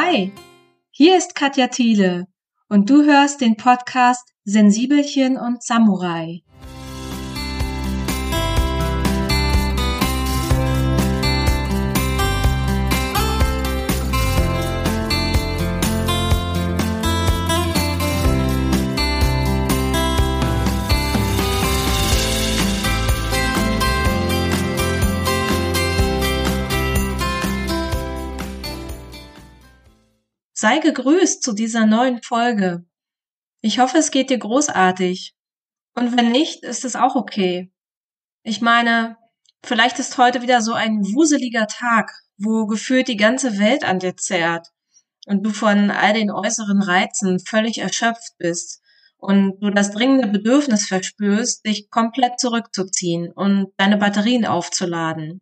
Hi, hier ist Katja Thiele und du hörst den Podcast Sensibelchen und Samurai. Sei gegrüßt zu dieser neuen Folge. Ich hoffe, es geht dir großartig. Und wenn nicht, ist es auch okay. Ich meine, vielleicht ist heute wieder so ein wuseliger Tag, wo gefühlt die ganze Welt an dir zerrt und du von all den äußeren Reizen völlig erschöpft bist und du das dringende Bedürfnis verspürst, dich komplett zurückzuziehen und deine Batterien aufzuladen.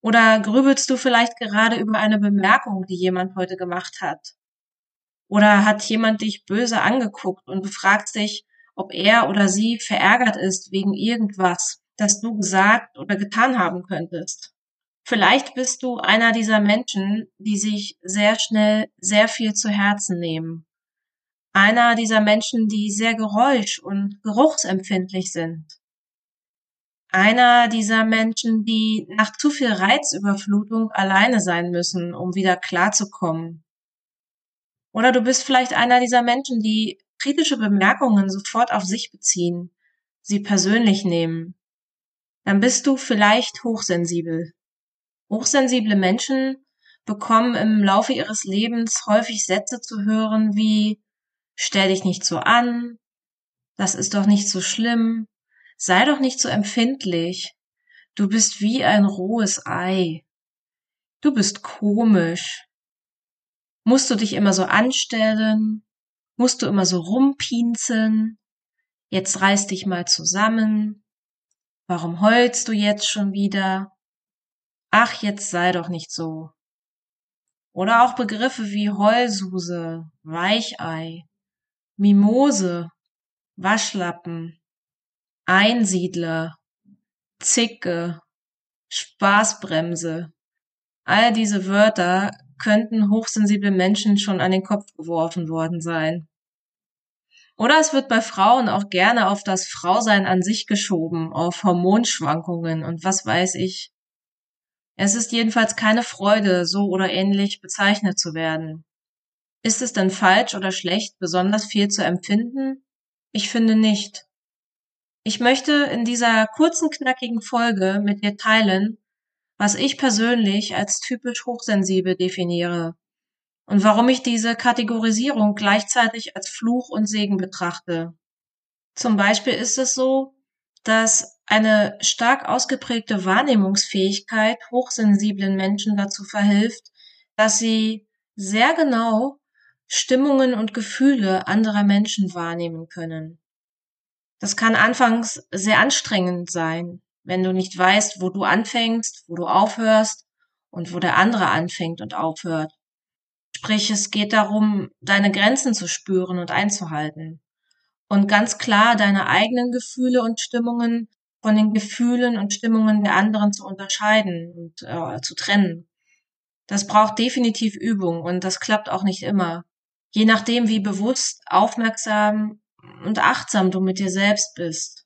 Oder grübelst du vielleicht gerade über eine Bemerkung, die jemand heute gemacht hat? Oder hat jemand dich böse angeguckt und du fragst dich, ob er oder sie verärgert ist wegen irgendwas, das du gesagt oder getan haben könntest. Vielleicht bist du einer dieser Menschen, die sich sehr schnell sehr viel zu Herzen nehmen. Einer dieser Menschen, die sehr geräusch- und geruchsempfindlich sind. Einer dieser Menschen, die nach zu viel Reizüberflutung alleine sein müssen, um wieder klarzukommen oder du bist vielleicht einer dieser Menschen, die kritische Bemerkungen sofort auf sich beziehen, sie persönlich nehmen. Dann bist du vielleicht hochsensibel. Hochsensible Menschen bekommen im Laufe ihres Lebens häufig Sätze zu hören wie Stell dich nicht so an, das ist doch nicht so schlimm, sei doch nicht so empfindlich, du bist wie ein rohes Ei, du bist komisch, Musst du dich immer so anstellen? Musst du immer so rumpinzeln? Jetzt reiß dich mal zusammen. Warum heulst du jetzt schon wieder? Ach, jetzt sei doch nicht so. Oder auch Begriffe wie Heulsuse, Weichei, Mimose, Waschlappen, Einsiedler, Zicke, Spaßbremse. All diese Wörter könnten hochsensible Menschen schon an den Kopf geworfen worden sein. Oder es wird bei Frauen auch gerne auf das Frausein an sich geschoben, auf Hormonschwankungen und was weiß ich. Es ist jedenfalls keine Freude, so oder ähnlich bezeichnet zu werden. Ist es denn falsch oder schlecht, besonders viel zu empfinden? Ich finde nicht. Ich möchte in dieser kurzen, knackigen Folge mit dir teilen, was ich persönlich als typisch hochsensibel definiere und warum ich diese Kategorisierung gleichzeitig als Fluch und Segen betrachte. Zum Beispiel ist es so, dass eine stark ausgeprägte Wahrnehmungsfähigkeit hochsensiblen Menschen dazu verhilft, dass sie sehr genau Stimmungen und Gefühle anderer Menschen wahrnehmen können. Das kann anfangs sehr anstrengend sein, wenn du nicht weißt, wo du anfängst, wo du aufhörst und wo der andere anfängt und aufhört. Sprich, es geht darum, deine Grenzen zu spüren und einzuhalten. Und ganz klar deine eigenen Gefühle und Stimmungen von den Gefühlen und Stimmungen der anderen zu unterscheiden und äh, zu trennen. Das braucht definitiv Übung und das klappt auch nicht immer. Je nachdem, wie bewusst, aufmerksam und achtsam du mit dir selbst bist.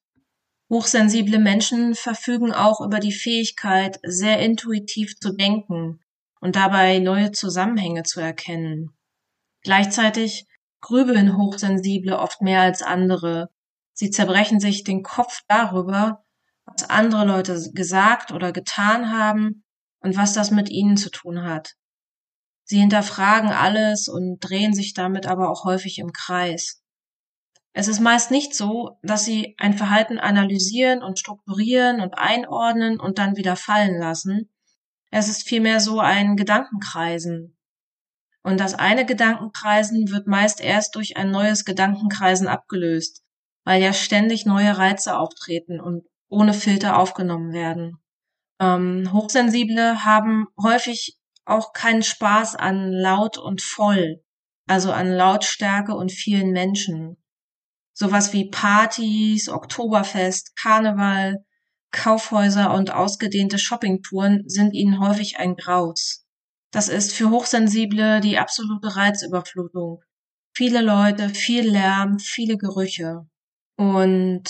Hochsensible Menschen verfügen auch über die Fähigkeit, sehr intuitiv zu denken und dabei neue Zusammenhänge zu erkennen. Gleichzeitig grübeln Hochsensible oft mehr als andere. Sie zerbrechen sich den Kopf darüber, was andere Leute gesagt oder getan haben und was das mit ihnen zu tun hat. Sie hinterfragen alles und drehen sich damit aber auch häufig im Kreis. Es ist meist nicht so, dass sie ein Verhalten analysieren und strukturieren und einordnen und dann wieder fallen lassen. Es ist vielmehr so ein Gedankenkreisen. Und das eine Gedankenkreisen wird meist erst durch ein neues Gedankenkreisen abgelöst, weil ja ständig neue Reize auftreten und ohne Filter aufgenommen werden. Ähm, Hochsensible haben häufig auch keinen Spaß an laut und voll, also an Lautstärke und vielen Menschen. Sowas wie Partys, Oktoberfest, Karneval, Kaufhäuser und ausgedehnte Shoppingtouren sind ihnen häufig ein Graus. Das ist für Hochsensible die absolute Reizüberflutung. Viele Leute, viel Lärm, viele Gerüche. Und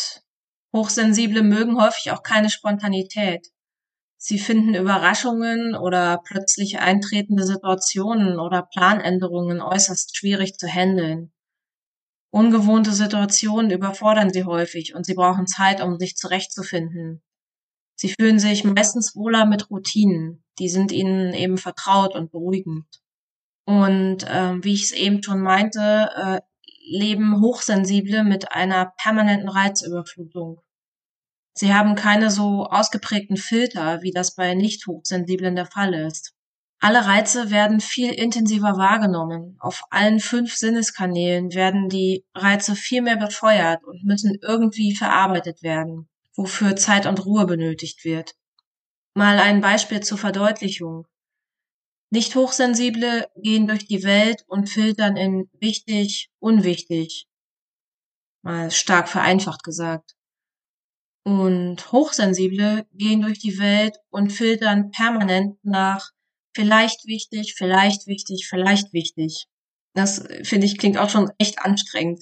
Hochsensible mögen häufig auch keine Spontanität. Sie finden Überraschungen oder plötzlich eintretende Situationen oder Planänderungen äußerst schwierig zu handeln. Ungewohnte Situationen überfordern sie häufig und sie brauchen Zeit, um sich zurechtzufinden. Sie fühlen sich meistens wohler mit Routinen. Die sind ihnen eben vertraut und beruhigend. Und äh, wie ich es eben schon meinte, äh, leben Hochsensible mit einer permanenten Reizüberflutung. Sie haben keine so ausgeprägten Filter, wie das bei Nicht-Hochsensiblen der Fall ist. Alle Reize werden viel intensiver wahrgenommen. Auf allen fünf Sinneskanälen werden die Reize viel mehr befeuert und müssen irgendwie verarbeitet werden, wofür Zeit und Ruhe benötigt wird. Mal ein Beispiel zur Verdeutlichung. Nicht Hochsensible gehen durch die Welt und filtern in wichtig, unwichtig. Mal stark vereinfacht gesagt. Und Hochsensible gehen durch die Welt und filtern permanent nach vielleicht wichtig, vielleicht wichtig, vielleicht wichtig. Das finde ich klingt auch schon echt anstrengend.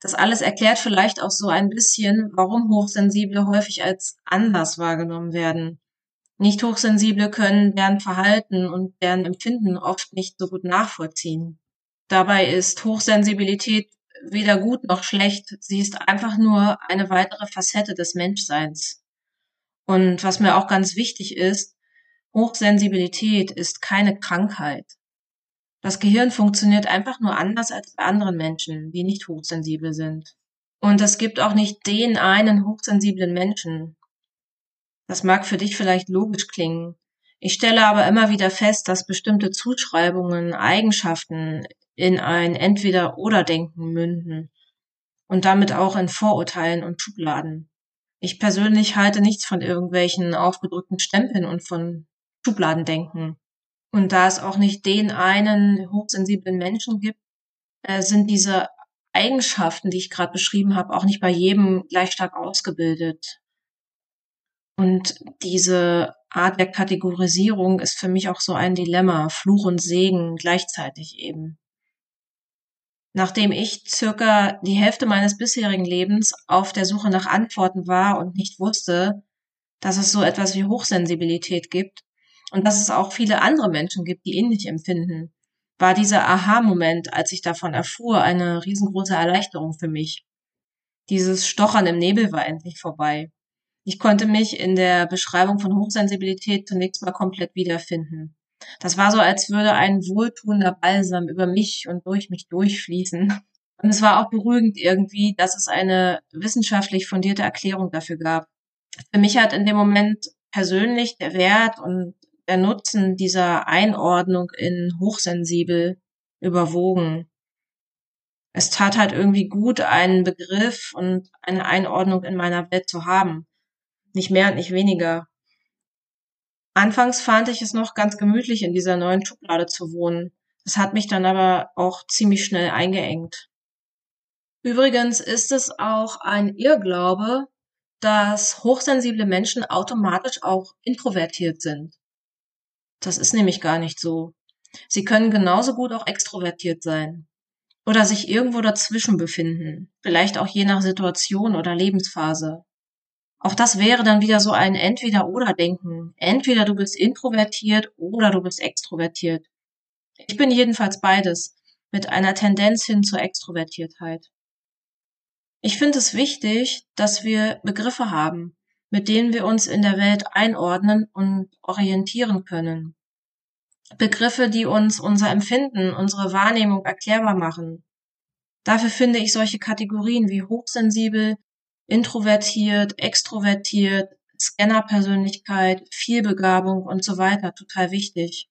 Das alles erklärt vielleicht auch so ein bisschen, warum Hochsensible häufig als anders wahrgenommen werden. Nicht Hochsensible können deren Verhalten und deren Empfinden oft nicht so gut nachvollziehen. Dabei ist Hochsensibilität weder gut noch schlecht. Sie ist einfach nur eine weitere Facette des Menschseins. Und was mir auch ganz wichtig ist, Hochsensibilität ist keine Krankheit. Das Gehirn funktioniert einfach nur anders als bei anderen Menschen, die nicht hochsensibel sind. Und es gibt auch nicht den einen hochsensiblen Menschen. Das mag für dich vielleicht logisch klingen. Ich stelle aber immer wieder fest, dass bestimmte Zuschreibungen, Eigenschaften in ein Entweder-Oder-Denken münden und damit auch in Vorurteilen und Schubladen. Ich persönlich halte nichts von irgendwelchen aufgedrückten Stempeln und von Schubladendenken. Und da es auch nicht den einen hochsensiblen Menschen gibt, äh, sind diese Eigenschaften, die ich gerade beschrieben habe, auch nicht bei jedem gleich stark ausgebildet. Und diese Art der Kategorisierung ist für mich auch so ein Dilemma, Fluch und Segen gleichzeitig eben. Nachdem ich circa die Hälfte meines bisherigen Lebens auf der Suche nach Antworten war und nicht wusste, dass es so etwas wie Hochsensibilität gibt und dass es auch viele andere Menschen gibt, die ähnlich empfinden, war dieser Aha-Moment, als ich davon erfuhr, eine riesengroße Erleichterung für mich. Dieses Stochern im Nebel war endlich vorbei. Ich konnte mich in der Beschreibung von Hochsensibilität zunächst mal komplett wiederfinden. Das war so, als würde ein wohltuender Balsam über mich und durch mich durchfließen. Und es war auch beruhigend irgendwie, dass es eine wissenschaftlich fundierte Erklärung dafür gab. Für mich hat in dem Moment persönlich der Wert und der Nutzen dieser Einordnung in hochsensibel überwogen. Es tat halt irgendwie gut, einen Begriff und eine Einordnung in meiner Welt zu haben. Nicht mehr und nicht weniger. Anfangs fand ich es noch ganz gemütlich, in dieser neuen Schublade zu wohnen. Das hat mich dann aber auch ziemlich schnell eingeengt. Übrigens ist es auch ein Irrglaube, dass hochsensible Menschen automatisch auch introvertiert sind. Das ist nämlich gar nicht so. Sie können genauso gut auch extrovertiert sein. Oder sich irgendwo dazwischen befinden. Vielleicht auch je nach Situation oder Lebensphase. Auch das wäre dann wieder so ein Entweder-Oder-Denken. Entweder du bist introvertiert oder du bist extrovertiert. Ich bin jedenfalls beides, mit einer Tendenz hin zur Extrovertiertheit. Ich finde es wichtig, dass wir Begriffe haben, mit denen wir uns in der Welt einordnen und orientieren können. Begriffe, die uns unser Empfinden, unsere Wahrnehmung erklärbar machen. Dafür finde ich solche Kategorien wie hochsensibel, introvertiert, extrovertiert, Scannerpersönlichkeit, Vielbegabung und so weiter total wichtig.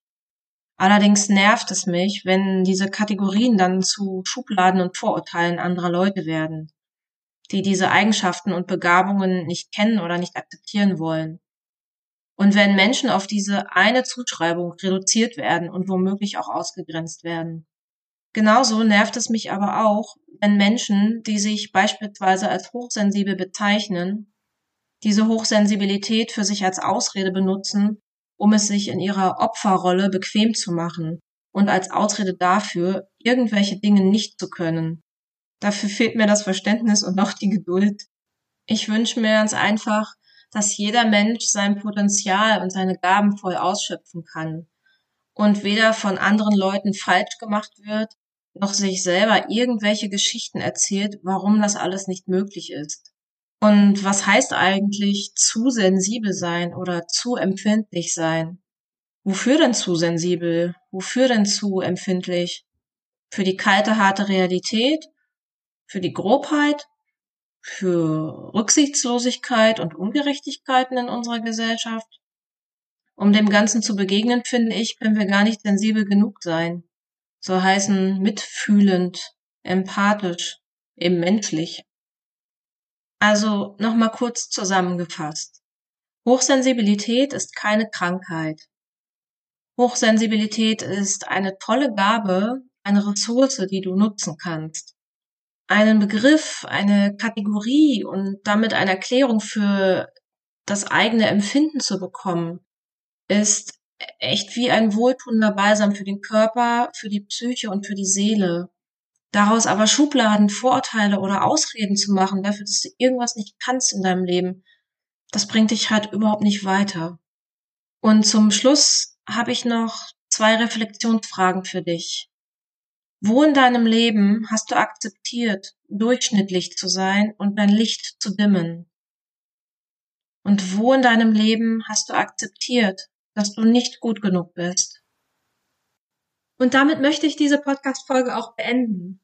Allerdings nervt es mich, wenn diese Kategorien dann zu Schubladen und Vorurteilen anderer Leute werden, die diese Eigenschaften und Begabungen nicht kennen oder nicht akzeptieren wollen. Und wenn Menschen auf diese eine Zuschreibung reduziert werden und womöglich auch ausgegrenzt werden. Genauso nervt es mich aber auch, wenn Menschen, die sich beispielsweise als hochsensibel bezeichnen, diese Hochsensibilität für sich als Ausrede benutzen, um es sich in ihrer Opferrolle bequem zu machen und als Ausrede dafür, irgendwelche Dinge nicht zu können. Dafür fehlt mir das Verständnis und auch die Geduld. Ich wünsche mir ganz einfach, dass jeder Mensch sein Potenzial und seine Gaben voll ausschöpfen kann und weder von anderen Leuten falsch gemacht wird, noch sich selber irgendwelche Geschichten erzählt, warum das alles nicht möglich ist. Und was heißt eigentlich zu sensibel sein oder zu empfindlich sein? Wofür denn zu sensibel? Wofür denn zu empfindlich? Für die kalte, harte Realität? Für die Grobheit? Für Rücksichtslosigkeit und Ungerechtigkeiten in unserer Gesellschaft? Um dem Ganzen zu begegnen, finde ich, können wir gar nicht sensibel genug sein. So heißen mitfühlend, empathisch, eben menschlich. Also nochmal kurz zusammengefasst. Hochsensibilität ist keine Krankheit. Hochsensibilität ist eine tolle Gabe, eine Ressource, die du nutzen kannst. Einen Begriff, eine Kategorie und damit eine Erklärung für das eigene Empfinden zu bekommen, ist echt wie ein wohltuender Balsam für den Körper, für die Psyche und für die Seele. Daraus aber Schubladen, Vorurteile oder Ausreden zu machen dafür, dass du irgendwas nicht kannst in deinem Leben, das bringt dich halt überhaupt nicht weiter. Und zum Schluss habe ich noch zwei Reflexionsfragen für dich. Wo in deinem Leben hast du akzeptiert, durchschnittlich zu sein und dein Licht zu dimmen? Und wo in deinem Leben hast du akzeptiert, dass du nicht gut genug bist? Und damit möchte ich diese Podcast-Folge auch beenden.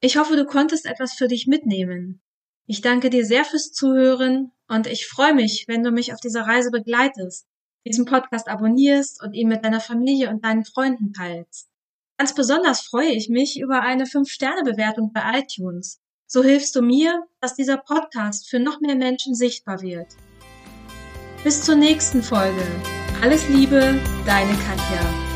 Ich hoffe, du konntest etwas für dich mitnehmen. Ich danke dir sehr fürs Zuhören und ich freue mich, wenn du mich auf dieser Reise begleitest, diesen Podcast abonnierst und ihn mit deiner Familie und deinen Freunden teilst. Ganz besonders freue ich mich über eine 5-Sterne-Bewertung bei iTunes. So hilfst du mir, dass dieser Podcast für noch mehr Menschen sichtbar wird. Bis zur nächsten Folge. Alles Liebe, deine Katja.